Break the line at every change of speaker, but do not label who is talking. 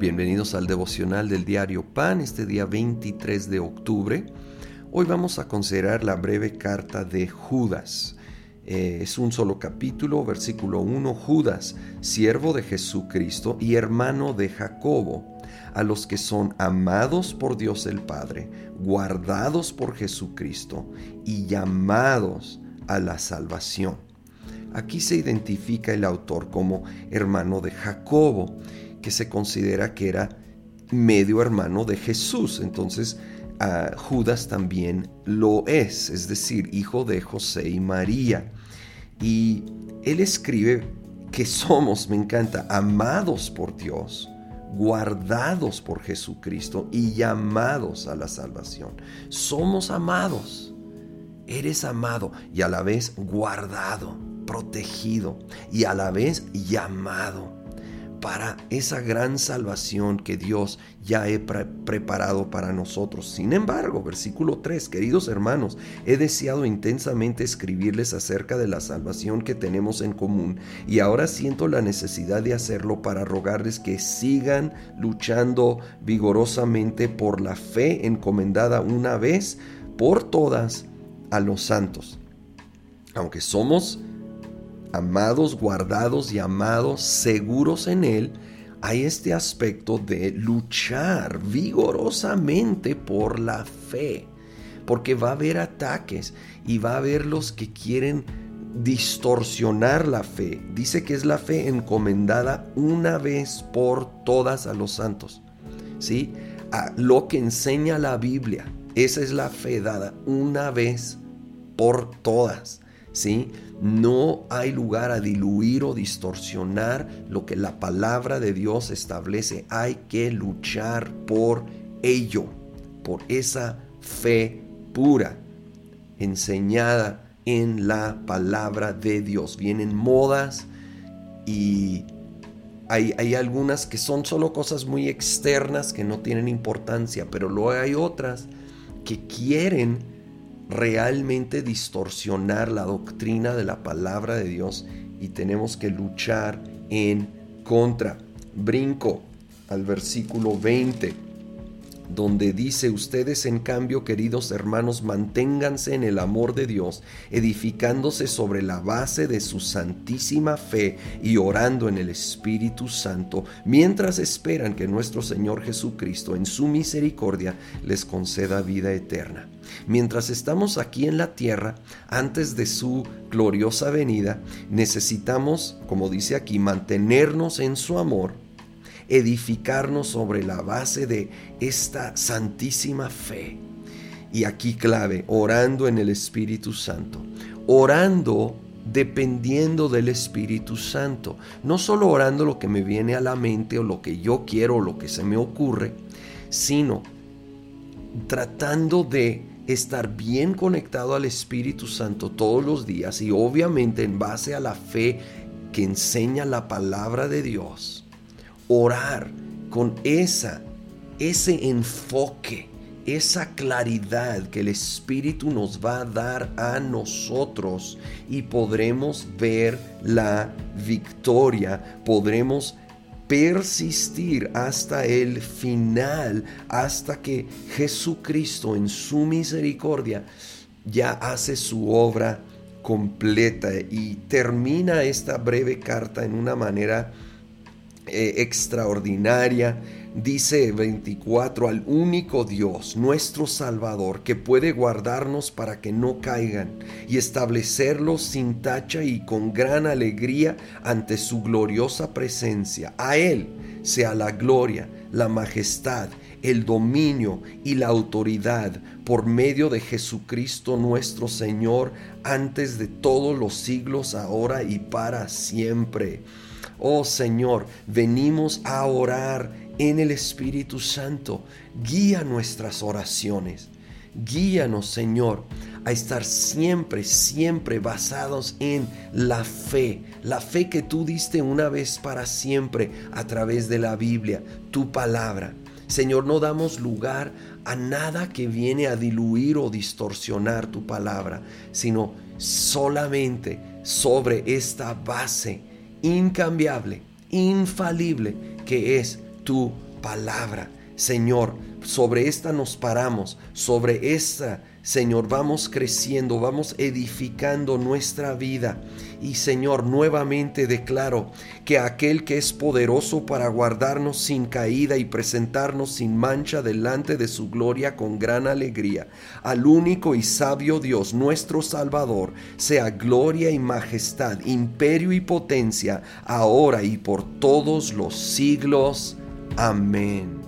Bienvenidos al devocional del diario Pan, este día 23 de octubre. Hoy vamos a considerar la breve carta de Judas. Eh, es un solo capítulo, versículo 1. Judas, siervo de Jesucristo y hermano de Jacobo, a los que son amados por Dios el Padre, guardados por Jesucristo y llamados a la salvación. Aquí se identifica el autor como hermano de Jacobo que se considera que era medio hermano de Jesús. Entonces, Judas también lo es, es decir, hijo de José y María. Y él escribe que somos, me encanta, amados por Dios, guardados por Jesucristo y llamados a la salvación. Somos amados, eres amado y a la vez guardado, protegido y a la vez llamado para esa gran salvación que Dios ya ha preparado para nosotros. Sin embargo, versículo 3, queridos hermanos, he deseado intensamente escribirles acerca de la salvación que tenemos en común y ahora siento la necesidad de hacerlo para rogarles que sigan luchando vigorosamente por la fe encomendada una vez por todas a los santos. Aunque somos amados, guardados y amados, seguros en Él, hay este aspecto de luchar vigorosamente por la fe, porque va a haber ataques y va a haber los que quieren distorsionar la fe. Dice que es la fe encomendada una vez por todas a los santos. ¿Sí? A lo que enseña la Biblia. Esa es la fe dada una vez por todas. ¿Sí? No hay lugar a diluir o distorsionar lo que la palabra de Dios establece. Hay que luchar por ello, por esa fe pura, enseñada en la palabra de Dios. Vienen modas y hay, hay, algunas que son solo cosas muy externas que no tienen importancia, pero luego hay otras que quieren realmente distorsionar la doctrina de la palabra de Dios y tenemos que luchar en contra. Brinco al versículo 20 donde dice, ustedes en cambio, queridos hermanos, manténganse en el amor de Dios, edificándose sobre la base de su santísima fe y orando en el Espíritu Santo, mientras esperan que nuestro Señor Jesucristo en su misericordia les conceda vida eterna. Mientras estamos aquí en la tierra, antes de su gloriosa venida, necesitamos, como dice aquí, mantenernos en su amor, edificarnos sobre la base de esta santísima fe. Y aquí clave, orando en el Espíritu Santo. Orando dependiendo del Espíritu Santo. No solo orando lo que me viene a la mente o lo que yo quiero o lo que se me ocurre, sino tratando de estar bien conectado al Espíritu Santo todos los días y obviamente en base a la fe que enseña la palabra de Dios orar con esa, ese enfoque, esa claridad que el Espíritu nos va a dar a nosotros y podremos ver la victoria, podremos persistir hasta el final, hasta que Jesucristo en su misericordia ya hace su obra completa. Y termina esta breve carta en una manera eh, extraordinaria. Dice 24, al único Dios, nuestro Salvador, que puede guardarnos para que no caigan y establecerlos sin tacha y con gran alegría ante su gloriosa presencia. A Él sea la gloria, la majestad, el dominio y la autoridad por medio de Jesucristo nuestro Señor, antes de todos los siglos, ahora y para siempre. Oh Señor, venimos a orar en el Espíritu Santo. Guía nuestras oraciones. Guíanos, Señor, a estar siempre, siempre basados en la fe, la fe que tú diste una vez para siempre a través de la Biblia, tu palabra. Señor, no damos lugar a nada que viene a diluir o distorsionar tu palabra, sino solamente sobre esta base incambiable, infalible, que es tu palabra. Señor, sobre esta nos paramos, sobre esta, Señor, vamos creciendo, vamos edificando nuestra vida. Y Señor, nuevamente declaro que aquel que es poderoso para guardarnos sin caída y presentarnos sin mancha delante de su gloria con gran alegría, al único y sabio Dios, nuestro Salvador, sea gloria y majestad, imperio y potencia, ahora y por todos los siglos. Amén.